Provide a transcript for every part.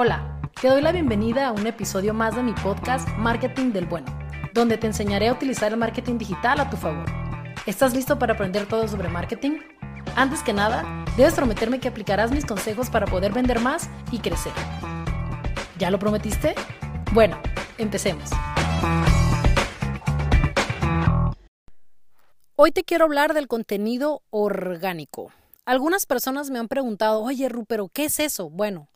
Hola, te doy la bienvenida a un episodio más de mi podcast Marketing del Bueno, donde te enseñaré a utilizar el marketing digital a tu favor. ¿Estás listo para aprender todo sobre marketing? Antes que nada, debes prometerme que aplicarás mis consejos para poder vender más y crecer. ¿Ya lo prometiste? Bueno, empecemos. Hoy te quiero hablar del contenido orgánico. Algunas personas me han preguntado, oye Ru, pero ¿qué es eso? Bueno,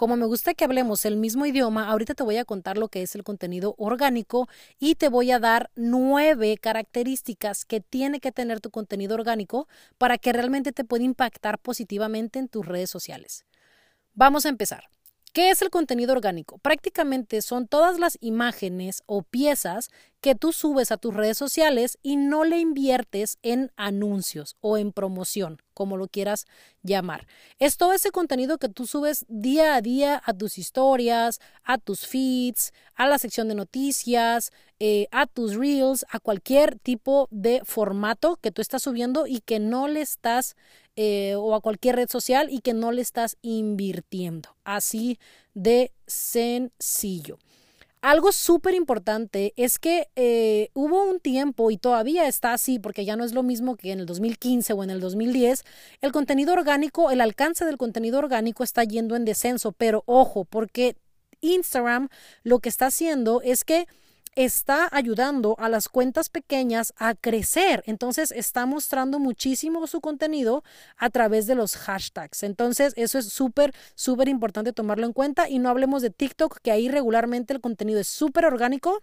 como me gusta que hablemos el mismo idioma, ahorita te voy a contar lo que es el contenido orgánico y te voy a dar nueve características que tiene que tener tu contenido orgánico para que realmente te pueda impactar positivamente en tus redes sociales. Vamos a empezar. ¿Qué es el contenido orgánico? Prácticamente son todas las imágenes o piezas que tú subes a tus redes sociales y no le inviertes en anuncios o en promoción, como lo quieras llamar. Es todo ese contenido que tú subes día a día a tus historias, a tus feeds, a la sección de noticias, eh, a tus reels, a cualquier tipo de formato que tú estás subiendo y que no le estás eh, o a cualquier red social y que no le estás invirtiendo. Así de sencillo. Algo súper importante es que eh, hubo un tiempo y todavía está así porque ya no es lo mismo que en el 2015 o en el 2010, el contenido orgánico, el alcance del contenido orgánico está yendo en descenso, pero ojo, porque Instagram lo que está haciendo es que está ayudando a las cuentas pequeñas a crecer. Entonces está mostrando muchísimo su contenido a través de los hashtags. Entonces eso es súper, súper importante tomarlo en cuenta y no hablemos de TikTok, que ahí regularmente el contenido es súper orgánico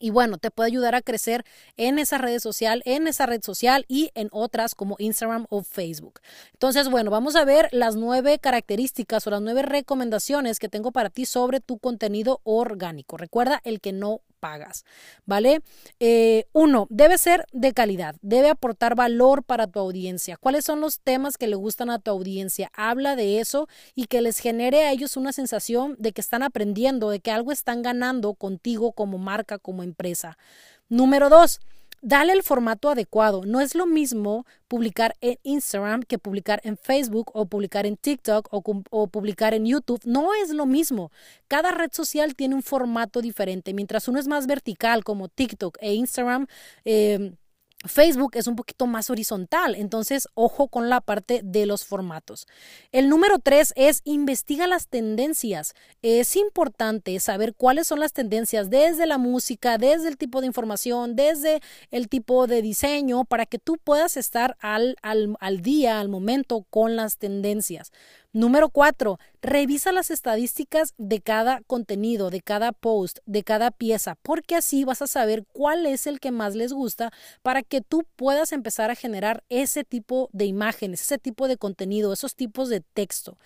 y bueno, te puede ayudar a crecer en esa red social, en esa red social y en otras como Instagram o Facebook. Entonces, bueno, vamos a ver las nueve características o las nueve recomendaciones que tengo para ti sobre tu contenido orgánico. Recuerda el que no pagas, ¿vale? Eh, uno, debe ser de calidad, debe aportar valor para tu audiencia. ¿Cuáles son los temas que le gustan a tu audiencia? Habla de eso y que les genere a ellos una sensación de que están aprendiendo, de que algo están ganando contigo como marca, como empresa. Número dos, dale el formato adecuado. No es lo mismo publicar en Instagram que publicar en Facebook o publicar en TikTok o, publicar en YouTube. No es lo mismo. Cada red social tiene un formato diferente. Mientras uno es más vertical como TikTok e Instagram, eh, Facebook es un poquito más horizontal, entonces ojo con la parte de los formatos. El número tres es investiga las tendencias. Es importante saber cuáles son las tendencias desde la música, desde el tipo de información, desde el tipo de diseño, para que tú puedas estar al, al, al día, al momento con las tendencias. Número cuatro, revisa las estadísticas de cada contenido, de cada post, de cada pieza, porque así vas a saber cuál es el que más les gusta para que tú puedas empezar a generar ese tipo de imágenes, ese tipo de contenido, esos tipos de texto.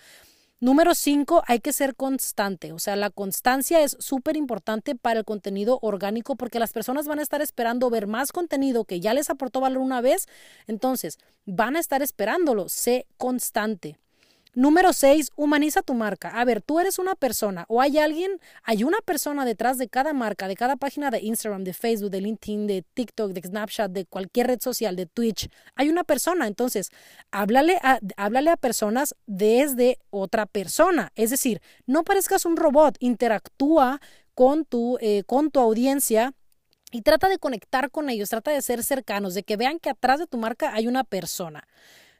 Número cinco, hay que ser constante. O sea, la constancia es súper importante para el contenido orgánico porque las personas van a estar esperando ver más contenido que ya les aportó valor una vez. Entonces, van a estar esperándolo. Sé constante. Número 6, humaniza tu marca. A ver, tú eres una persona o hay alguien, hay una persona detrás de cada marca, de cada página de Instagram, de Facebook, de LinkedIn, de TikTok, de Snapchat, de cualquier red social, de Twitch. Hay una persona, entonces, háblale a, háblale a personas desde otra persona. Es decir, no parezcas un robot, interactúa con tu, eh, con tu audiencia y trata de conectar con ellos, trata de ser cercanos, de que vean que atrás de tu marca hay una persona.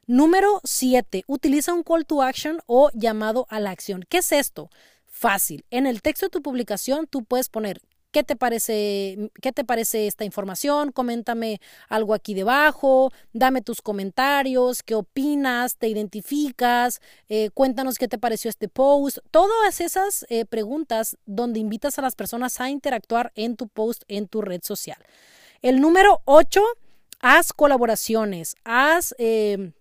Número 7. Utiliza un call to action o llamado a la acción. ¿Qué es esto? Fácil. En el texto de tu publicación tú puedes poner ¿Qué te parece, qué te parece esta información? Coméntame algo aquí debajo, dame tus comentarios, qué opinas, te identificas, eh, cuéntanos qué te pareció este post. Todas esas eh, preguntas donde invitas a las personas a interactuar en tu post, en tu red social. El número 8, haz colaboraciones, haz... Eh,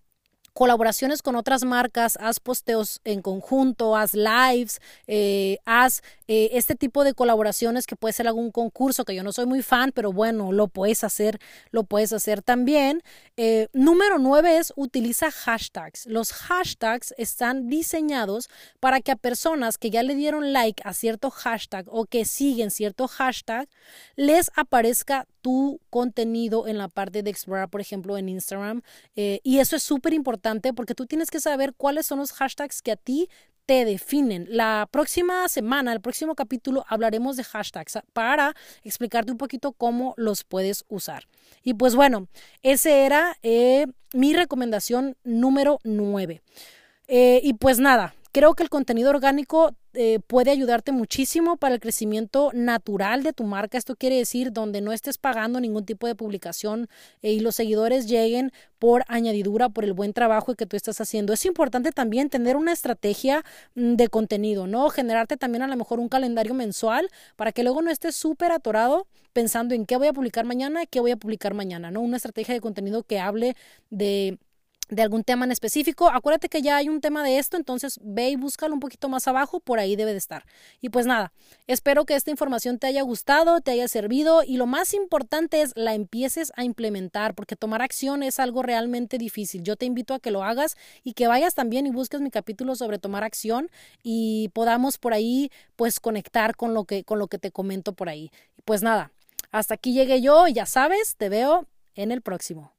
colaboraciones con otras marcas, haz posteos en conjunto, haz lives, eh, haz eh, este tipo de colaboraciones que puede ser algún concurso que yo no soy muy fan, pero bueno, lo puedes hacer, lo puedes hacer también. Eh, número nueve es utiliza hashtags. Los hashtags están diseñados para que a personas que ya le dieron like a cierto hashtag o que siguen cierto hashtag, les aparezca tu contenido en la parte de explorar, por ejemplo, en Instagram. y eso es súper importante porque tú tienes que saber cuáles son los hashtags que a ti te definen. La próxima semana, el próximo capítulo, hablaremos de hashtags para explicarte un poquito cómo los puedes usar. Y pues bueno, ese era eh, mi recomendación número 9. Eh, y pues nada, creo que el contenido orgánico eh, puede ayudarte muchísimo para el crecimiento natural de tu marca. Esto quiere decir donde no estés pagando ningún tipo de publicación eh, y los seguidores lleguen por añadidura, por el buen trabajo que tú estás haciendo. Es importante también tener una estrategia mm, de contenido, ¿no? Generarte también a lo mejor un calendario mensual para que luego no estés súper atorado pensando en qué voy a publicar mañana, qué voy a publicar mañana, ¿no? Una estrategia de contenido que hable de de algún tema en específico, acuérdate que ya hay un tema de esto, entonces ve y búscalo un poquito más abajo, por ahí debe de estar. Y pues nada, espero que esta información te haya gustado, te haya servido y lo más importante es la empieces a implementar, porque tomar acción es algo realmente difícil. Yo te invito a que lo hagas y que vayas también y busques mi capítulo sobre tomar acción y podamos por ahí pues conectar con lo que con lo que te comento por ahí. Pues nada, hasta aquí llegué yo, ya sabes, te veo en el próximo.